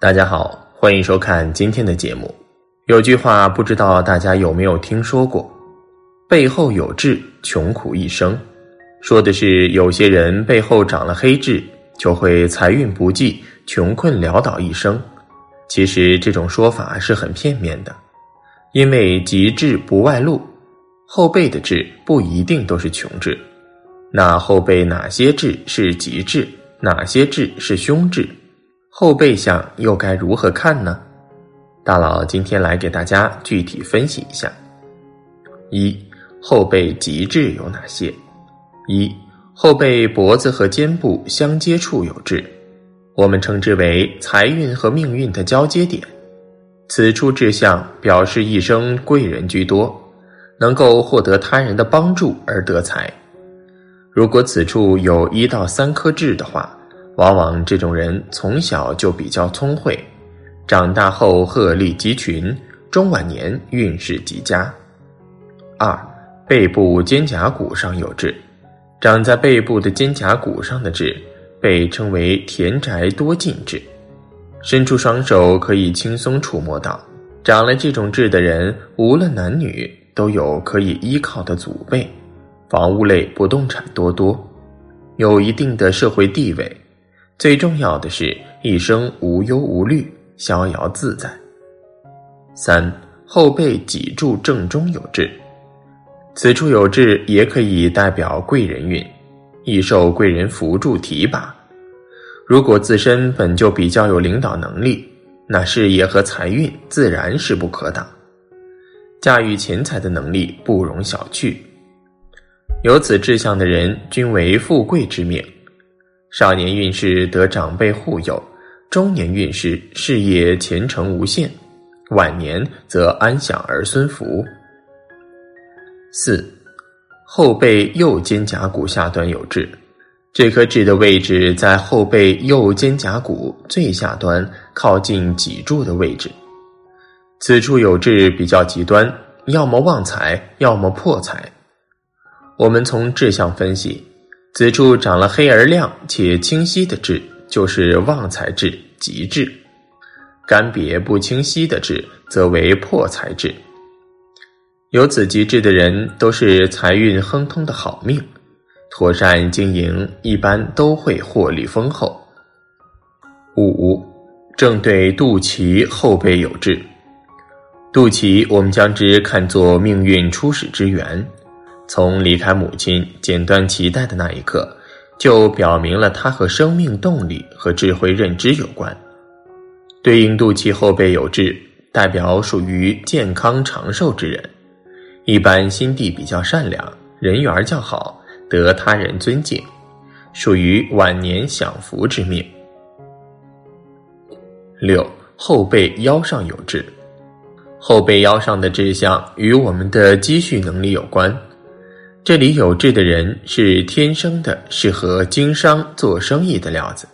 大家好，欢迎收看今天的节目。有句话不知道大家有没有听说过：“背后有痣，穷苦一生。”说的是有些人背后长了黑痣，就会财运不济，穷困潦倒一生。其实这种说法是很片面的，因为吉痣不外露，后背的痣不一定都是穷痣。那后背哪些痣是吉痣，哪些痣是凶痣？后背相又该如何看呢？大佬今天来给大家具体分析一下。一后背极痣有哪些？一后背脖子和肩部相接处有痣，我们称之为财运和命运的交接点。此处痣相表示一生贵人居多，能够获得他人的帮助而得财。如果此处有一到三颗痣的话。往往这种人从小就比较聪慧，长大后鹤立鸡群，中晚年运势极佳。二，背部肩胛骨上有痣，长在背部的肩胛骨上的痣被称为田宅多进痣，伸出双手可以轻松触摸到。长了这种痣的人，无论男女都有可以依靠的祖辈，房屋类不动产多多，有一定的社会地位。最重要的是一生无忧无虑，逍遥自在。三后背脊柱正中有痣，此处有痣也可以代表贵人运，易受贵人扶助提拔。如果自身本就比较有领导能力，那事业和财运自然势不可挡，驾驭钱财的能力不容小觑。有此志向的人，均为富贵之命。少年运势得长辈护佑，中年运势事业前程无限，晚年则安享儿孙福。四后背右肩胛骨下端有痣，这颗痣的位置在后背右肩胛骨最下端，靠近脊柱的位置。此处有痣比较极端，要么旺财，要么破财。我们从志向分析。此处长了黑而亮且清晰的痣，就是旺财痣、吉痣；干瘪不清晰的痣，则为破财痣。有此吉痣的人，都是财运亨通的好命，妥善经营，一般都会获利丰厚。五正对肚脐后背有痣，肚脐我们将之看作命运初始之源。从离开母亲、剪断脐带的那一刻，就表明了他和生命动力和智慧认知有关。对应肚脐后背有痣，代表属于健康长寿之人，一般心地比较善良，人缘较好，得他人尊敬，属于晚年享福之命。六后背腰上有痣，后背腰上的痣象与我们的积蓄能力有关。这里有志的人是天生的适合经商做生意的料子，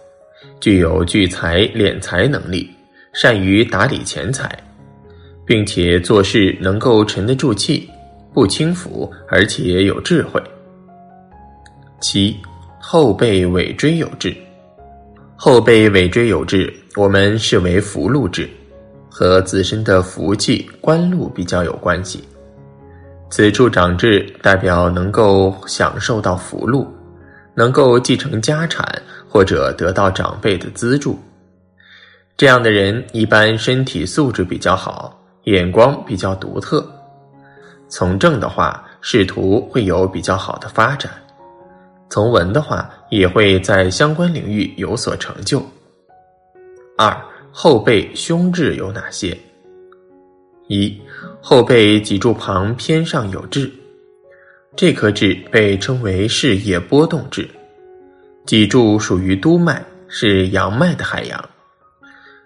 具有聚财敛财能力，善于打理钱财，并且做事能够沉得住气，不轻浮，而且有智慧。七后背尾椎有痣，后背尾椎有痣，我们视为福禄痣，和自身的福气官禄比较有关系。此处长痣，代表能够享受到福禄，能够继承家产或者得到长辈的资助。这样的人一般身体素质比较好，眼光比较独特。从政的话，仕途会有比较好的发展；从文的话，也会在相关领域有所成就。二后背胸痣有哪些？一后背脊柱旁偏上有痣，这颗痣被称为事业波动痣。脊柱属于督脉，是阳脉的海洋，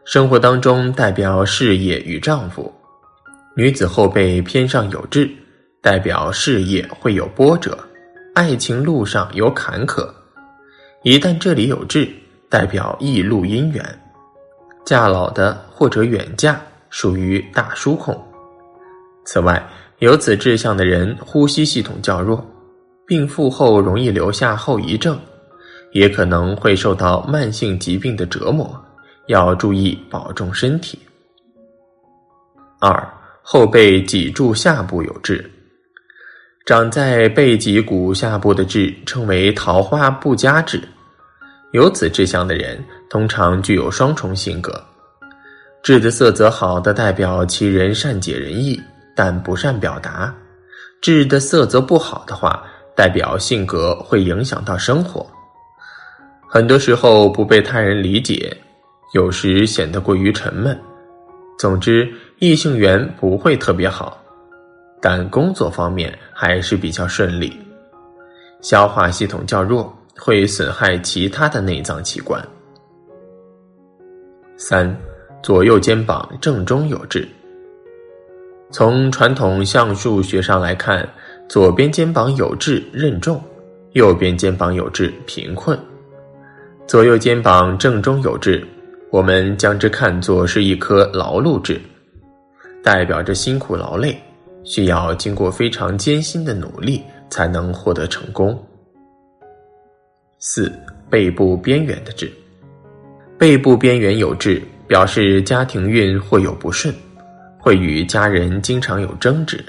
生活当中代表事业与丈夫。女子后背偏上有痣，代表事业会有波折，爱情路上有坎坷。一旦这里有痣，代表易路姻缘，嫁老的或者远嫁。属于大叔控。此外，有此志向的人，呼吸系统较弱，病复后容易留下后遗症，也可能会受到慢性疾病的折磨，要注意保重身体。二、后背脊柱下部有痣，长在背脊骨下部的痣称为桃花不佳痣。有此志向的人，通常具有双重性格。痣的色泽好的，代表其人善解人意，但不善表达；痣的色泽不好的话，代表性格会影响到生活。很多时候不被他人理解，有时显得过于沉闷。总之，异性缘不会特别好，但工作方面还是比较顺利。消化系统较弱。会损害其他的内脏器官。三，左右肩膀正中有痣。从传统相术学上来看，左边肩膀有痣任重，右边肩膀有痣贫困。左右肩膀正中有痣，我们将之看作是一颗劳碌痣，代表着辛苦劳累，需要经过非常艰辛的努力才能获得成功。四背部边缘的痣，背部边缘有痣，表示家庭运或有不顺，会与家人经常有争执。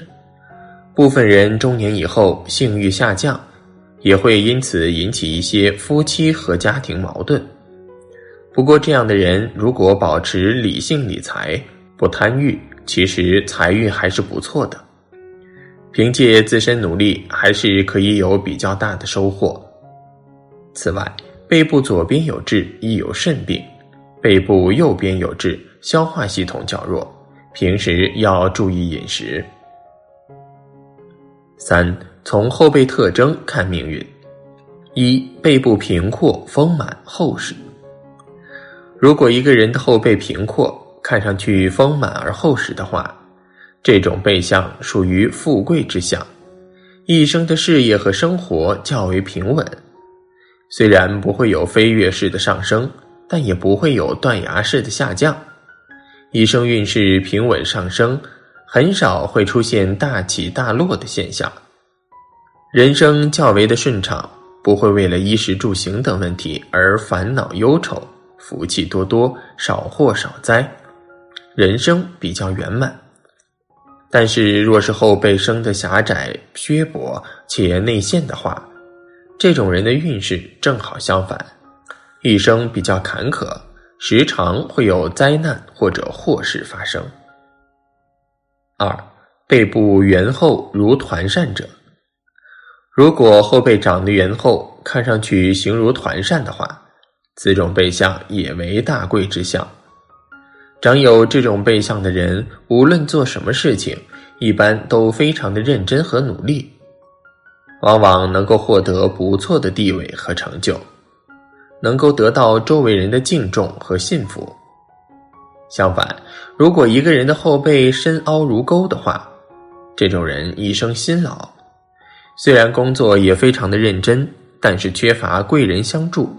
部分人中年以后性欲下降，也会因此引起一些夫妻和家庭矛盾。不过，这样的人如果保持理性理财，不贪欲，其实财运还是不错的。凭借自身努力，还是可以有比较大的收获。此外，背部左边有痣，亦有肾病；背部右边有痣，消化系统较弱，平时要注意饮食。三，从后背特征看命运：一、背部平阔、丰满、厚实。如果一个人的后背平阔，看上去丰满而厚实的话，这种背相属于富贵之相，一生的事业和生活较为平稳。虽然不会有飞跃式的上升，但也不会有断崖式的下降，一生运势平稳上升，很少会出现大起大落的现象。人生较为的顺畅，不会为了衣食住行等问题而烦恼忧愁，福气多多，少祸少灾，人生比较圆满。但是，若是后背生的狭窄、削薄且内陷的话，这种人的运势正好相反，一生比较坎坷，时常会有灾难或者祸事发生。二，背部圆厚如团扇者，如果后背长得圆厚，看上去形如团扇的话，此种背相也为大贵之相。长有这种背相的人，无论做什么事情，一般都非常的认真和努力。往往能够获得不错的地位和成就，能够得到周围人的敬重和信服。相反，如果一个人的后背深凹如沟的话，这种人一生辛劳，虽然工作也非常的认真，但是缺乏贵人相助，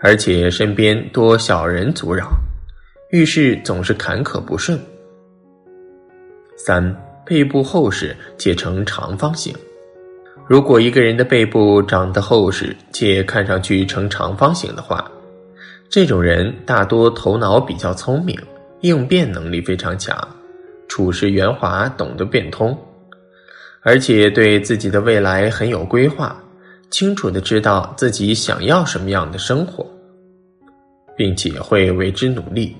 而且身边多小人阻扰，遇事总是坎坷不顺。三，背部厚实且呈长方形。如果一个人的背部长得厚实且看上去呈长方形的话，这种人大多头脑比较聪明，应变能力非常强，处事圆滑，懂得变通，而且对自己的未来很有规划，清楚的知道自己想要什么样的生活，并且会为之努力。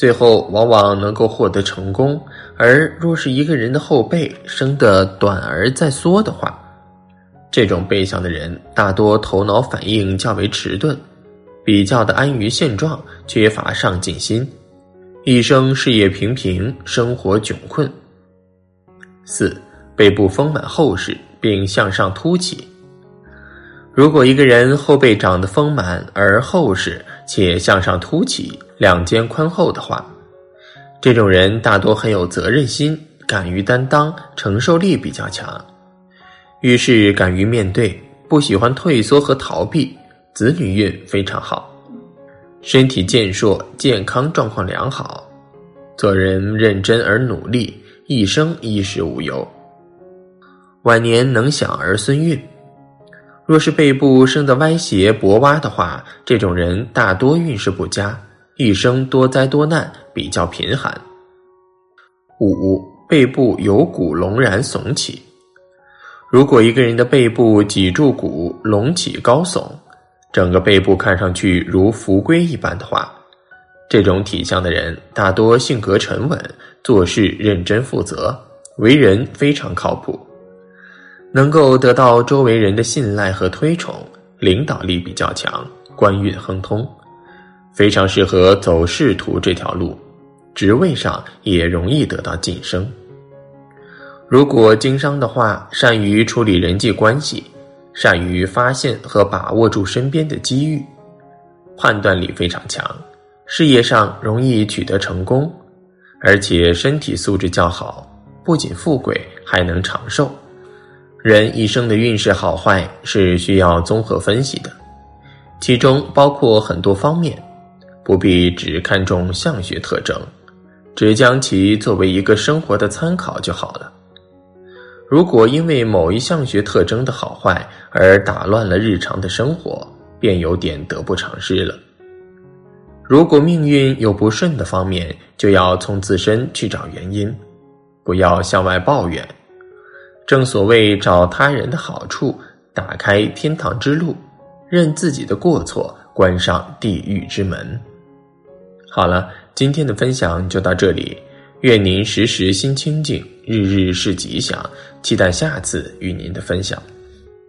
最后往往能够获得成功，而若是一个人的后背生得短而再缩的话，这种背相的人大多头脑反应较为迟钝，比较的安于现状，缺乏上进心，一生事业平平，生活窘困。四背部丰满厚实并向上凸起，如果一个人后背长得丰满而厚实且向上凸起。两肩宽厚的话，这种人大多很有责任心，敢于担当，承受力比较强，遇事敢于面对，不喜欢退缩和逃避，子女运非常好，身体健硕，健康状况良好，做人认真而努力，一生衣食无忧，晚年能享儿孙运。若是背部生得歪斜薄洼的话，这种人大多运势不佳，一生多灾多难，比较贫寒。五背部有骨隆然耸起，如果一个人的背部脊柱骨隆起高耸，整个背部看上去如浮龟一般的话，这种体相的人大多性格沉稳，做事认真负责，为人非常靠谱。能够得到周围人的信赖和推崇，领导力比较强，官运亨通，非常适合走仕途这条路，职位上也容易得到晋升。如果经商的话，善于处理人际关系，善于发现和把握住身边的机遇，判断力非常强，事业上容易取得成功，而且身体素质较好，不仅富贵，还能长寿。人一生的运势好坏是需要综合分析的，其中包括很多方面，不必只看重相学特征，只将其作为一个生活的参考就好了。如果因为某一相学特征的好坏而打乱了日常的生活，便有点得不偿失了。如果命运有不顺的方面，就要从自身去找原因，不要向外抱怨。正所谓找他人的好处，打开天堂之路，认自己的过错，关上地狱之门。好了，今天的分享就到这里，愿您时时心清静，日日是吉祥，期待下次与您的分享。